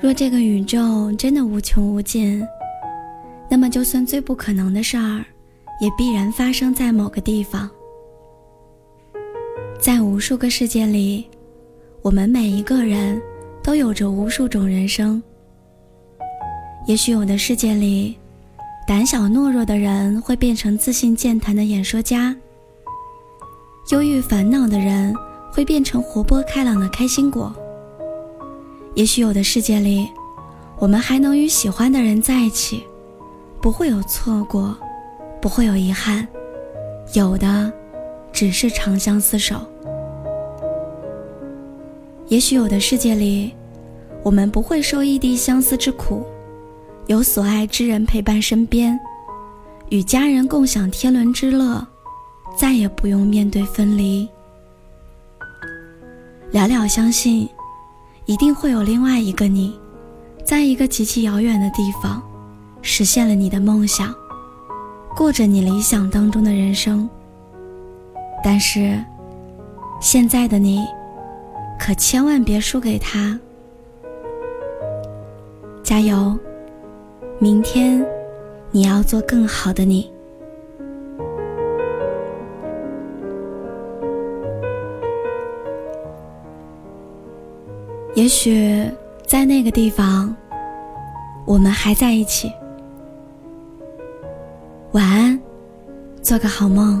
若这个宇宙真的无穷无尽，那么就算最不可能的事儿，也必然发生在某个地方。在无数个世界里，我们每一个人都有着无数种人生。也许有的世界里，胆小懦弱的人会变成自信健谈的演说家；忧郁烦恼的人会变成活泼开朗的开心果。也许有的世界里，我们还能与喜欢的人在一起，不会有错过，不会有遗憾，有的。只是长相厮守。也许有的世界里，我们不会受异地相思之苦，有所爱之人陪伴身边，与家人共享天伦之乐，再也不用面对分离。了了相信，一定会有另外一个你，在一个极其遥远的地方，实现了你的梦想，过着你理想当中的人生。但是，现在的你，可千万别输给他。加油，明天你要做更好的你。也许在那个地方，我们还在一起。晚安，做个好梦。